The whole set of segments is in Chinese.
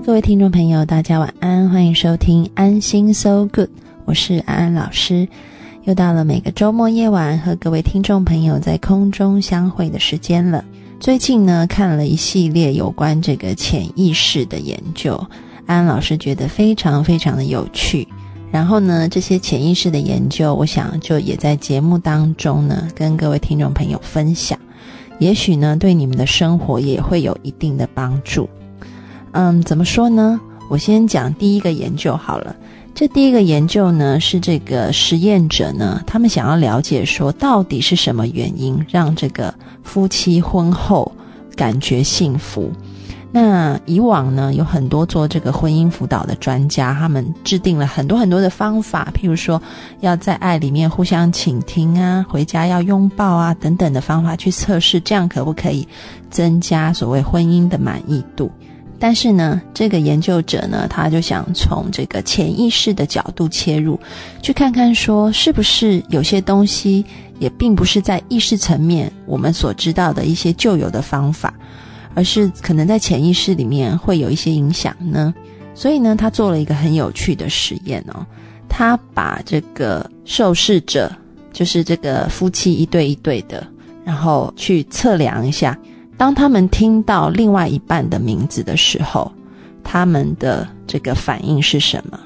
各位听众朋友，大家晚安，欢迎收听安心 So Good，我是安安老师。又到了每个周末夜晚和各位听众朋友在空中相会的时间了。最近呢，看了一系列有关这个潜意识的研究，安安老师觉得非常非常的有趣。然后呢，这些潜意识的研究，我想就也在节目当中呢，跟各位听众朋友分享。也许呢，对你们的生活也会有一定的帮助。嗯，怎么说呢？我先讲第一个研究好了。这第一个研究呢，是这个实验者呢，他们想要了解说，到底是什么原因让这个夫妻婚后感觉幸福。那以往呢，有很多做这个婚姻辅导的专家，他们制定了很多很多的方法，譬如说要在爱里面互相倾听啊，回家要拥抱啊等等的方法去测试，这样可不可以增加所谓婚姻的满意度？但是呢，这个研究者呢，他就想从这个潜意识的角度切入，去看看说，是不是有些东西也并不是在意识层面我们所知道的一些旧有的方法。而是可能在潜意识里面会有一些影响呢，所以呢，他做了一个很有趣的实验哦，他把这个受试者，就是这个夫妻一对一对的，然后去测量一下，当他们听到另外一半的名字的时候，他们的这个反应是什么？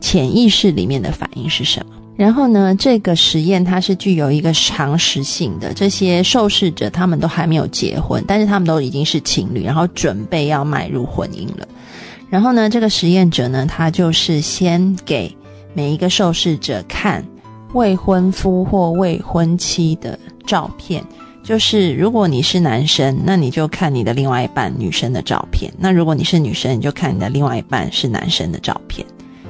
潜意识里面的反应是什么？然后呢，这个实验它是具有一个常识性的。这些受试者他们都还没有结婚，但是他们都已经是情侣，然后准备要迈入婚姻了。然后呢，这个实验者呢，他就是先给每一个受试者看未婚夫或未婚妻的照片。就是如果你是男生，那你就看你的另外一半女生的照片；那如果你是女生，你就看你的另外一半是男生的照片。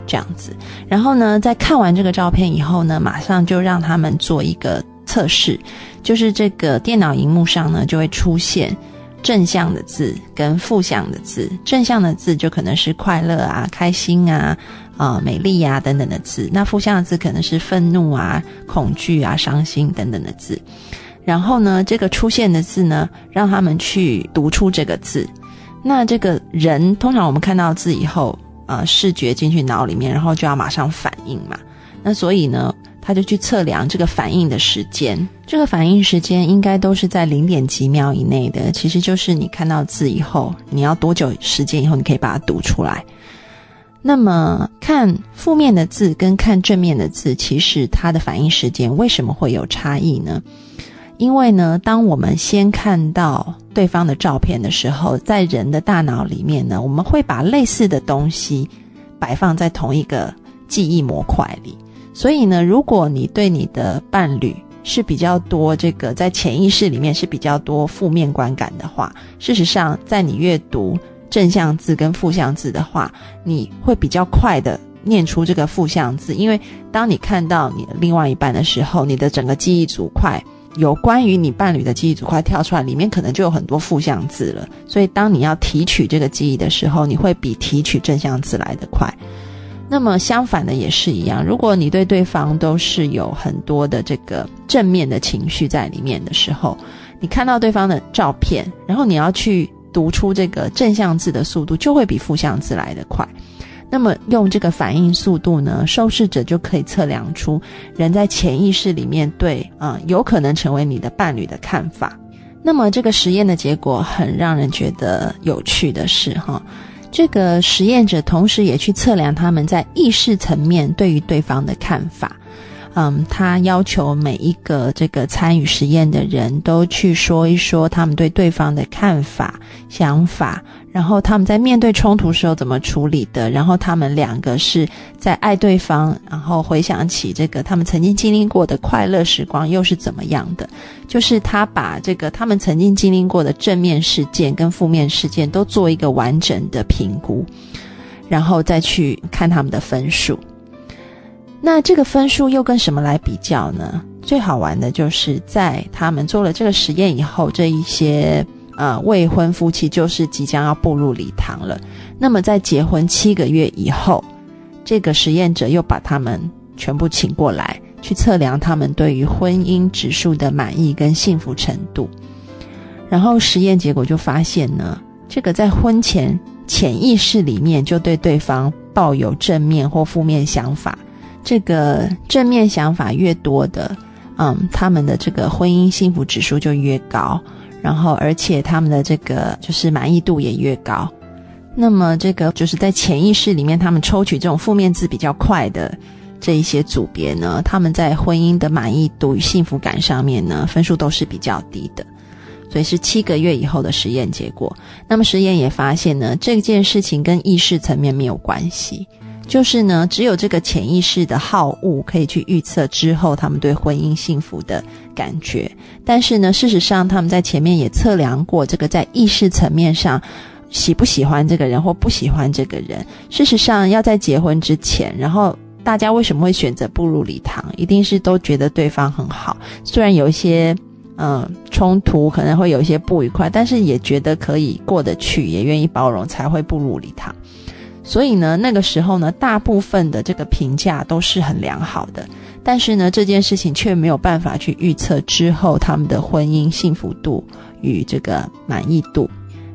这样子，然后呢，在看完这个照片以后呢，马上就让他们做一个测试，就是这个电脑荧幕上呢就会出现正向的字跟负向的字，正向的字就可能是快乐啊、开心啊、啊美丽啊等等的字，那负向的字可能是愤怒啊、恐惧啊、伤心等等的字。然后呢，这个出现的字呢，让他们去读出这个字。那这个人通常我们看到字以后。呃，视觉进去脑里面，然后就要马上反应嘛。那所以呢，他就去测量这个反应的时间。这个反应时间应该都是在零点几秒以内的。其实就是你看到字以后，你要多久时间以后你可以把它读出来。那么看负面的字跟看正面的字，其实它的反应时间为什么会有差异呢？因为呢，当我们先看到对方的照片的时候，在人的大脑里面呢，我们会把类似的东西摆放在同一个记忆模块里。所以呢，如果你对你的伴侣是比较多这个在潜意识里面是比较多负面观感的话，事实上，在你阅读正向字跟负向字的话，你会比较快的念出这个负向字，因为当你看到你的另外一半的时候，你的整个记忆组块。有关于你伴侣的记忆组块跳出来，里面可能就有很多负向字了。所以，当你要提取这个记忆的时候，你会比提取正向字来的快。那么，相反的也是一样。如果你对对方都是有很多的这个正面的情绪在里面的时候，你看到对方的照片，然后你要去读出这个正向字的速度，就会比负向字来的快。那么用这个反应速度呢，受试者就可以测量出人在潜意识里面对啊有可能成为你的伴侣的看法。那么这个实验的结果很让人觉得有趣的是，哈，这个实验者同时也去测量他们在意识层面对于对方的看法。嗯，他要求每一个这个参与实验的人都去说一说他们对对方的看法、想法，然后他们在面对冲突时候怎么处理的，然后他们两个是在爱对方，然后回想起这个他们曾经经历过的快乐时光又是怎么样的，就是他把这个他们曾经经历过的正面事件跟负面事件都做一个完整的评估，然后再去看他们的分数。那这个分数又跟什么来比较呢？最好玩的就是在他们做了这个实验以后，这一些呃未婚夫妻就是即将要步入礼堂了。那么在结婚七个月以后，这个实验者又把他们全部请过来，去测量他们对于婚姻指数的满意跟幸福程度。然后实验结果就发现呢，这个在婚前潜意识里面就对对方抱有正面或负面想法。这个正面想法越多的，嗯，他们的这个婚姻幸福指数就越高，然后而且他们的这个就是满意度也越高。那么这个就是在潜意识里面，他们抽取这种负面字比较快的这一些组别呢，他们在婚姻的满意度与幸福感上面呢，分数都是比较低的。所以是七个月以后的实验结果。那么实验也发现呢，这件事情跟意识层面没有关系，就是呢，只有这个潜意识的好恶可以去预测之后他们对婚姻幸福的感觉。但是呢，事实上他们在前面也测量过这个在意识层面上。喜不喜欢这个人或不喜欢这个人？事实上，要在结婚之前，然后大家为什么会选择步入礼堂？一定是都觉得对方很好，虽然有一些嗯冲突，可能会有一些不愉快，但是也觉得可以过得去，也愿意包容，才会步入礼堂。所以呢，那个时候呢，大部分的这个评价都是很良好的，但是呢，这件事情却没有办法去预测之后他们的婚姻幸福度与这个满意度。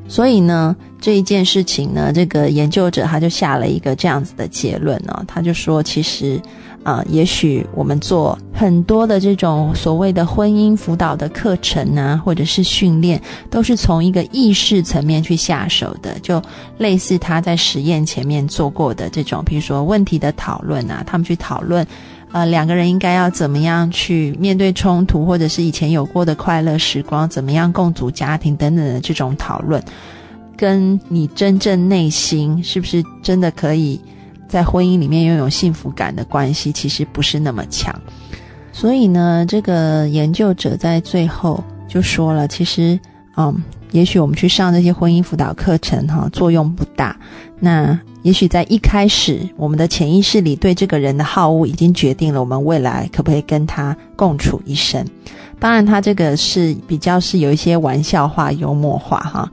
所以呢，这一件事情呢，这个研究者他就下了一个这样子的结论呢，他就说，其实，啊，也许我们做很多的这种所谓的婚姻辅导的课程啊，或者是训练，都是从一个意识层面去下手的，就类似他在实验前面做过的这种，比如说问题的讨论啊，他们去讨论。呃，两个人应该要怎么样去面对冲突，或者是以前有过的快乐时光，怎么样共组家庭等等的这种讨论，跟你真正内心是不是真的可以在婚姻里面拥有幸福感的关系，其实不是那么强。所以呢，这个研究者在最后就说了，其实，嗯，也许我们去上这些婚姻辅导课程，哈，作用不大。那。也许在一开始，我们的潜意识里对这个人的好恶已经决定了我们未来可不可以跟他共处一生。当然，他这个是比较是有一些玩笑话、幽默化哈。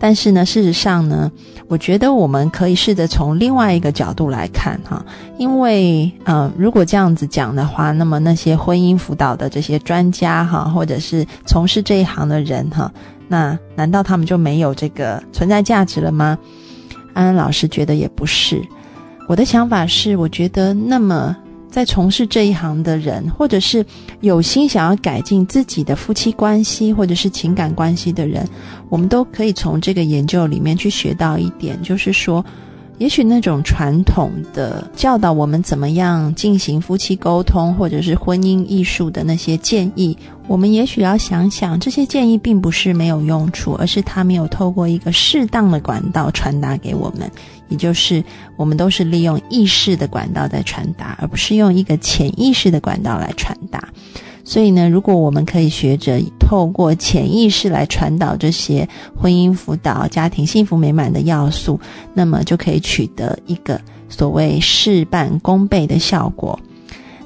但是呢，事实上呢，我觉得我们可以试着从另外一个角度来看哈。因为呃，如果这样子讲的话，那么那些婚姻辅导的这些专家哈，或者是从事这一行的人哈，那难道他们就没有这个存在价值了吗？安安老师觉得也不是，我的想法是，我觉得那么在从事这一行的人，或者是有心想要改进自己的夫妻关系或者是情感关系的人，我们都可以从这个研究里面去学到一点，就是说。也许那种传统的教导我们怎么样进行夫妻沟通，或者是婚姻艺术的那些建议，我们也许要想想，这些建议并不是没有用处，而是他没有透过一个适当的管道传达给我们，也就是我们都是利用意识的管道在传达，而不是用一个潜意识的管道来传达。所以呢，如果我们可以学着透过潜意识来传导这些婚姻辅导、家庭幸福美满的要素，那么就可以取得一个所谓事半功倍的效果。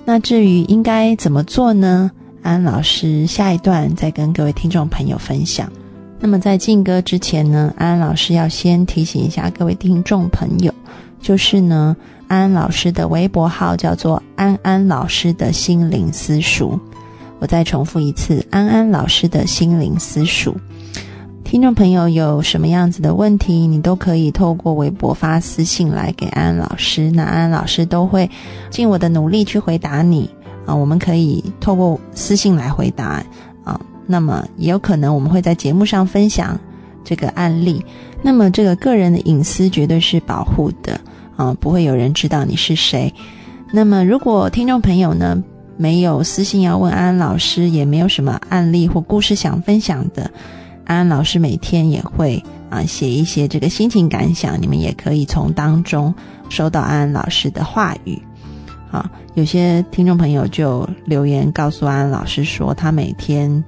那至于应该怎么做呢？安老师下一段再跟各位听众朋友分享。那么在进歌之前呢，安安老师要先提醒一下各位听众朋友，就是呢，安安老师的微博号叫做安安老师的心灵私塾。我再重复一次，安安老师的心灵私塾。听众朋友有什么样子的问题，你都可以透过微博发私信来给安安老师，那安安老师都会尽我的努力去回答你啊。我们可以透过私信来回答。那么也有可能我们会在节目上分享这个案例。那么这个个人的隐私绝对是保护的啊，不会有人知道你是谁。那么如果听众朋友呢？没有私信要问安安老师，也没有什么案例或故事想分享的。安安老师每天也会啊写一些这个心情感想，你们也可以从当中收到安安老师的话语。好，有些听众朋友就留言告诉安安老师说，他每天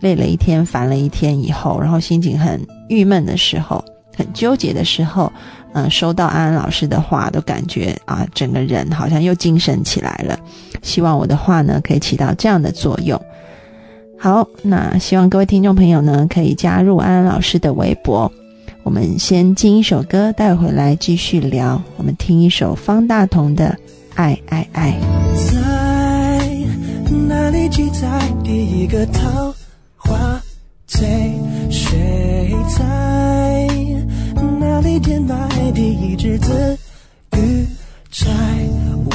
累了一天、烦了一天以后，然后心情很郁闷的时候、很纠结的时候，嗯，收到安安老师的话，都感觉啊，整个人好像又精神起来了。希望我的话呢，可以起到这样的作用。好，那希望各位听众朋友呢，可以加入安安老师的微博。我们先听一首歌，带回来继续聊。我们听一首方大同的《爱爱爱》。在哪里记载第一个桃醉？谁在哪里填埋第一只字语在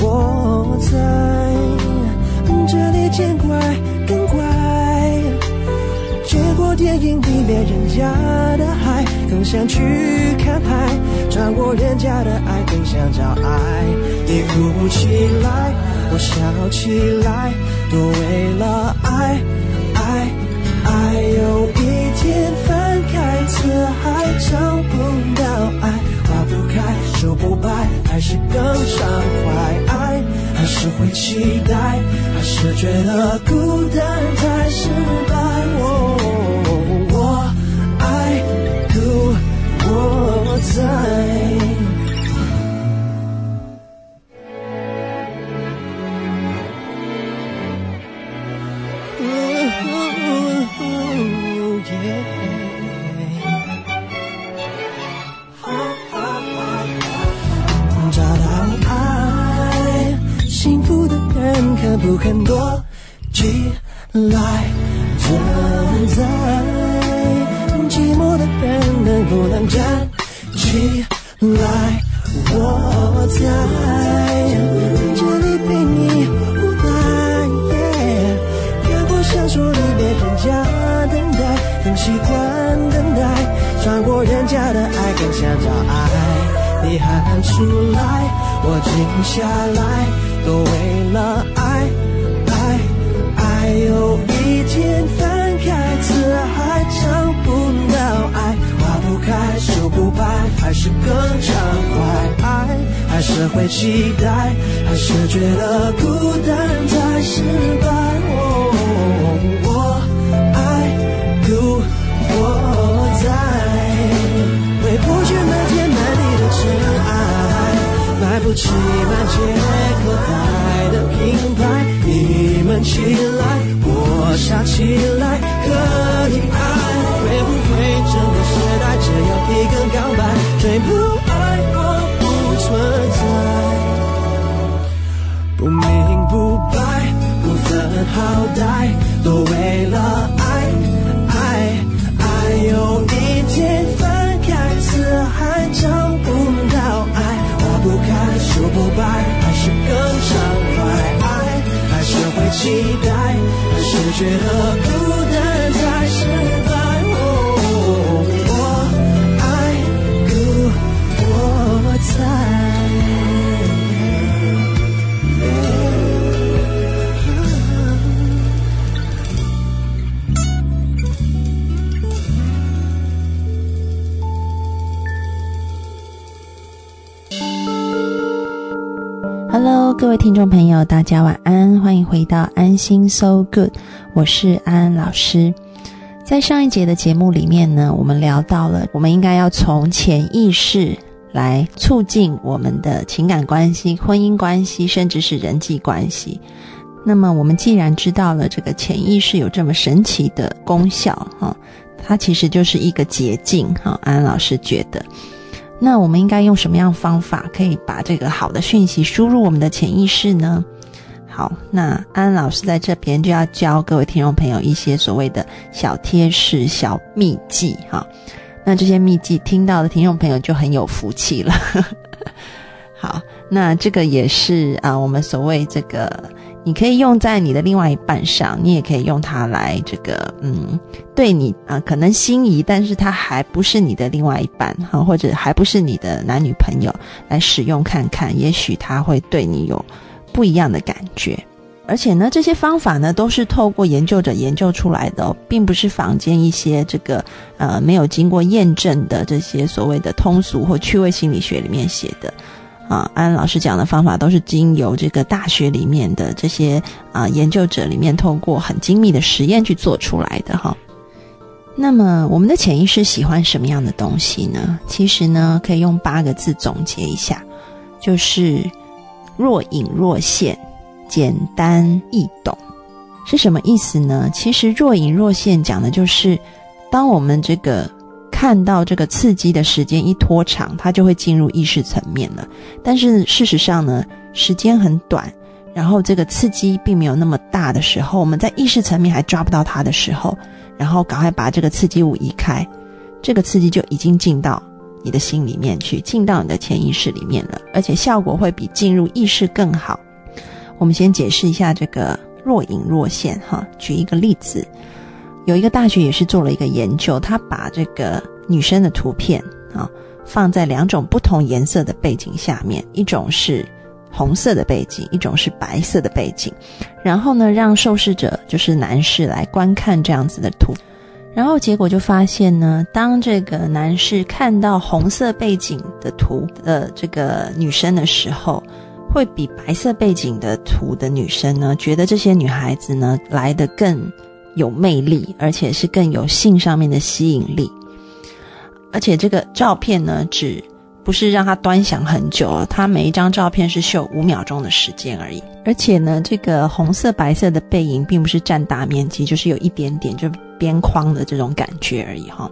我在这里见怪更怪。见过电影里面人家的海，更想去看海；穿过人家的爱，更想找爱。你哭起来，我笑起来，都为了，爱，爱。有一天翻开词海，找不到爱，花不开，树不白，还是更畅快。爱，还是会期待，还是觉得孤单太失败。我，爱独我。在。还是会期待，还是觉得孤单才失败？我爱故我在，回不去那天满地的尘埃，买不起满街可待的品牌。你们起来，我傻起来，可以爱。会不会整个时代只有一个告白？谁不爱我存在，不明不白，不分好歹，都为了爱爱爱。有一天翻开词海，找不到爱，花不开，树不白，还是更畅快？爱还是会期待，还是觉得孤单才是。各位听众朋友，大家晚安，欢迎回到安心 So Good，我是安安老师。在上一节的节目里面呢，我们聊到了，我们应该要从潜意识。来促进我们的情感关系、婚姻关系，甚至是人际关系。那么，我们既然知道了这个潜意识有这么神奇的功效，哈，它其实就是一个捷径，哈。安安老师觉得，那我们应该用什么样方法可以把这个好的讯息输入我们的潜意识呢？好，那安老师在这边就要教各位听众朋友一些所谓的小贴士、小秘技，哈。那这些秘籍听到的听众朋友就很有福气了。好，那这个也是啊，我们所谓这个，你可以用在你的另外一半上，你也可以用它来这个，嗯，对你啊，可能心仪，但是他还不是你的另外一半哈，或者还不是你的男女朋友来使用看看，也许他会对你有不一样的感觉。而且呢，这些方法呢都是透过研究者研究出来的，并不是坊间一些这个呃没有经过验证的这些所谓的通俗或趣味心理学里面写的啊。安老师讲的方法都是经由这个大学里面的这些啊研究者里面透过很精密的实验去做出来的哈。那么我们的潜意识喜欢什么样的东西呢？其实呢，可以用八个字总结一下，就是若隐若现。简单易懂是什么意思呢？其实若隐若现讲的就是，当我们这个看到这个刺激的时间一拖长，它就会进入意识层面了。但是事实上呢，时间很短，然后这个刺激并没有那么大的时候，我们在意识层面还抓不到它的时候，然后赶快把这个刺激物移开，这个刺激就已经进到你的心里面去，进到你的潜意识里面了，而且效果会比进入意识更好。我们先解释一下这个若隐若现哈，举一个例子，有一个大学也是做了一个研究，他把这个女生的图片啊放在两种不同颜色的背景下面，一种是。红色的背景，一种是白色的背景，然后呢，让受试者就是男士来观看这样子的图，然后结果就发现呢，当这个男士看到红色背景的图的这个女生的时候，会比白色背景的图的女生呢，觉得这些女孩子呢来的更有魅力，而且是更有性上面的吸引力，而且这个照片呢只。不是让他端详很久，他每一张照片是秀五秒钟的时间而已。而且呢，这个红色、白色的背影并不是占大面积，就是有一点点就边框的这种感觉而已哈。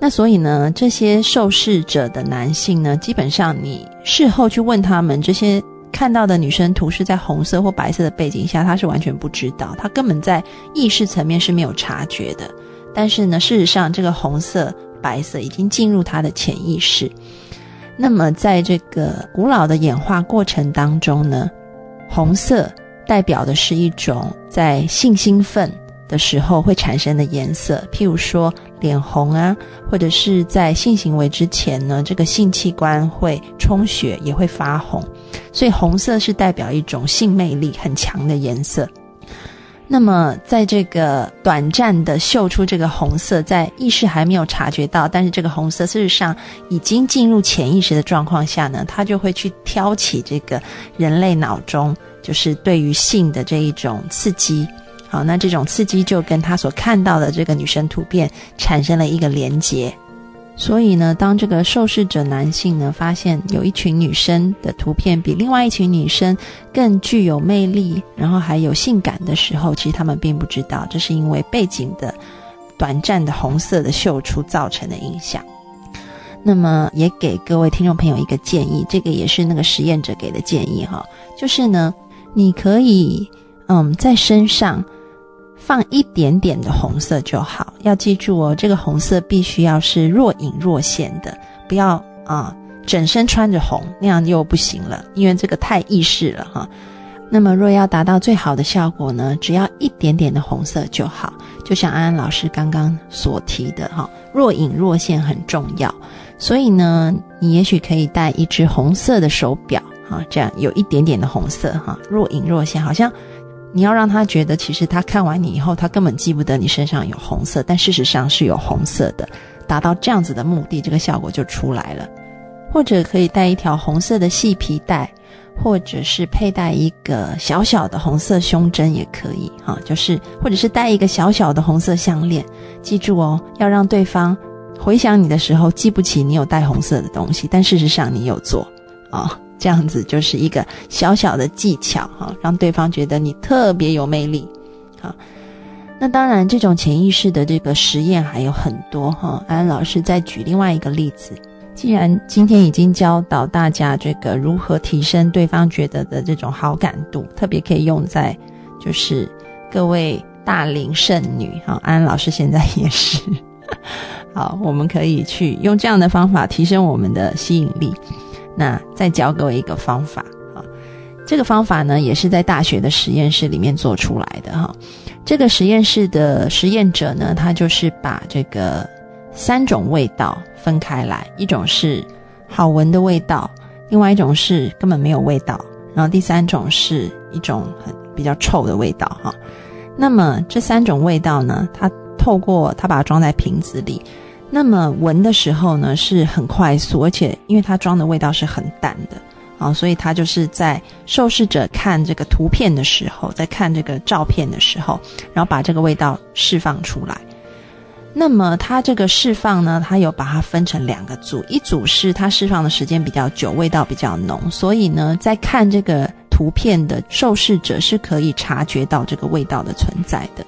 那所以呢，这些受试者的男性呢，基本上你事后去问他们，这些看到的女生图是在红色或白色的背景下，她是完全不知道，她根本在意识层面是没有察觉的。但是呢，事实上这个红色、白色已经进入她的潜意识。那么，在这个古老的演化过程当中呢，红色代表的是一种在性兴奋的时候会产生的颜色，譬如说脸红啊，或者是在性行为之前呢，这个性器官会充血也会发红，所以红色是代表一种性魅力很强的颜色。那么，在这个短暂的秀出这个红色，在意识还没有察觉到，但是这个红色事实上已经进入潜意识的状况下呢，它就会去挑起这个人类脑中就是对于性的这一种刺激。好，那这种刺激就跟他所看到的这个女生图片产生了一个连接。所以呢，当这个受试者男性呢发现有一群女生的图片比另外一群女生更具有魅力，然后还有性感的时候，其实他们并不知道，这是因为背景的短暂的红色的秀出造成的影响。那么，也给各位听众朋友一个建议，这个也是那个实验者给的建议哈，就是呢，你可以嗯在身上。放一点点的红色就好，要记住哦，这个红色必须要是若隐若现的，不要啊整身穿着红，那样又不行了，因为这个太意识了哈。那么若要达到最好的效果呢，只要一点点的红色就好。就像安安老师刚刚所提的哈，若隐若现很重要，所以呢，你也许可以戴一只红色的手表哈，这样有一点点的红色哈，若隐若现，好像。你要让他觉得，其实他看完你以后，他根本记不得你身上有红色，但事实上是有红色的，达到这样子的目的，这个效果就出来了。或者可以带一条红色的细皮带，或者是佩戴一个小小的红色胸针也可以，哈，就是或者是戴一个小小的红色项链。记住哦，要让对方回想你的时候记不起你有带红色的东西，但事实上你有做，啊。这样子就是一个小小的技巧哈，让对方觉得你特别有魅力。好，那当然，这种潜意识的这个实验还有很多哈。安安老师再举另外一个例子，既然今天已经教导大家这个如何提升对方觉得的这种好感度，特别可以用在就是各位大龄剩女哈。安安老师现在也是，好，我们可以去用这样的方法提升我们的吸引力。那再教各位一个方法啊，这个方法呢也是在大学的实验室里面做出来的哈。这个实验室的实验者呢，他就是把这个三种味道分开来，一种是好闻的味道，另外一种是根本没有味道，然后第三种是一种很比较臭的味道哈。那么这三种味道呢，它透过它把它装在瓶子里。那么闻的时候呢，是很快速，而且因为它装的味道是很淡的啊，所以它就是在受试者看这个图片的时候，在看这个照片的时候，然后把这个味道释放出来。那么它这个释放呢，它有把它分成两个组，一组是它释放的时间比较久，味道比较浓，所以呢，在看这个图片的受试者是可以察觉到这个味道的存在的。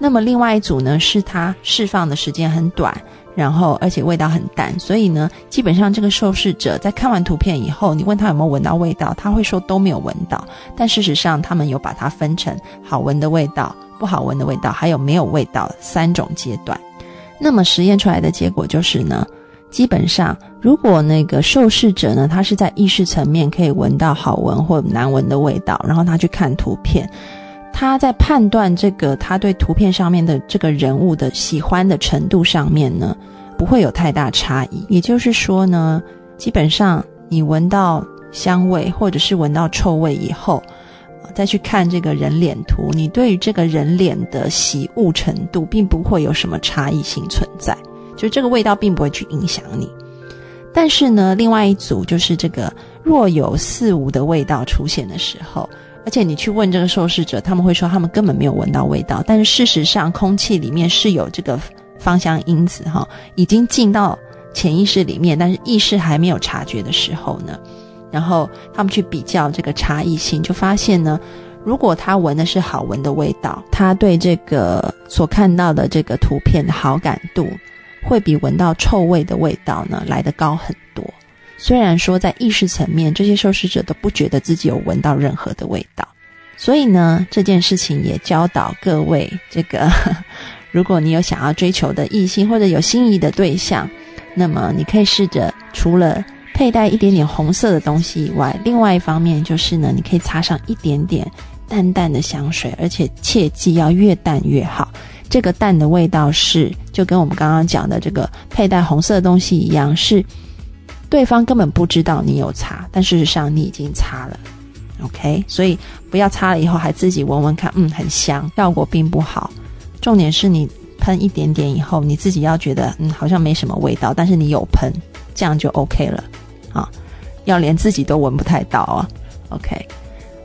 那么另外一组呢，是它释放的时间很短。然后，而且味道很淡，所以呢，基本上这个受试者在看完图片以后，你问他有没有闻到味道，他会说都没有闻到。但事实上，他们有把它分成好闻的味道、不好闻的味道，还有没有味道三种阶段。那么实验出来的结果就是呢，基本上，如果那个受试者呢，他是在意识层面可以闻到好闻或难闻的味道，然后他去看图片，他在判断这个他对图片上面的这个人物的喜欢的程度上面呢，不会有太大差异。也就是说呢，基本上你闻到香味或者是闻到臭味以后，再去看这个人脸图，你对于这个人脸的喜恶程度，并不会有什么差异性存在。就这个味道并不会去影响你，但是呢，另外一组就是这个若有似无的味道出现的时候，而且你去问这个受试者，他们会说他们根本没有闻到味道，但是事实上空气里面是有这个芳香因子哈，已经进到潜意识里面，但是意识还没有察觉的时候呢，然后他们去比较这个差异性，就发现呢，如果他闻的是好闻的味道，他对这个所看到的这个图片的好感度。会比闻到臭味的味道呢来得高很多。虽然说在意识层面，这些受试者都不觉得自己有闻到任何的味道。所以呢，这件事情也教导各位：这个，如果你有想要追求的异性或者有心仪的对象，那么你可以试着除了佩戴一点点红色的东西以外，另外一方面就是呢，你可以擦上一点点淡淡的香水，而且切记要越淡越好。这个淡的味道是，就跟我们刚刚讲的这个佩戴红色的东西一样，是对方根本不知道你有擦，但事实上你已经擦了。OK，所以不要擦了以后还自己闻闻看，嗯，很香，效果并不好。重点是你喷一点点以后，你自己要觉得嗯好像没什么味道，但是你有喷，这样就 OK 了啊。要连自己都闻不太到啊，OK。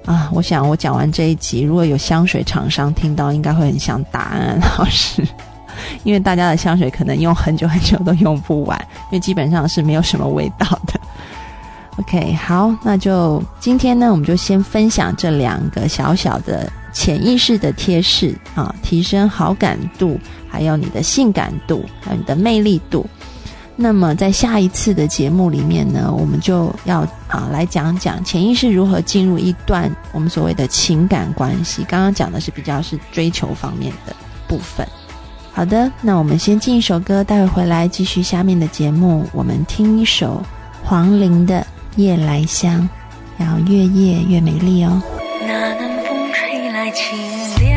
啊，我想我讲完这一集，如果有香水厂商听到，应该会很想打安老师，因为大家的香水可能用很久很久都用不完，因为基本上是没有什么味道的。OK，好，那就今天呢，我们就先分享这两个小小的潜意识的贴士啊，提升好感度，还有你的性感度，还有你的魅力度。那么在下一次的节目里面呢，我们就要啊来讲讲潜意识如何进入一段我们所谓的情感关系。刚刚讲的是比较是追求方面的部分。好的，那我们先进一首歌，待会回来继续下面的节目。我们听一首黄龄的《夜来香》，要越夜越美丽哦。那南风吹来清。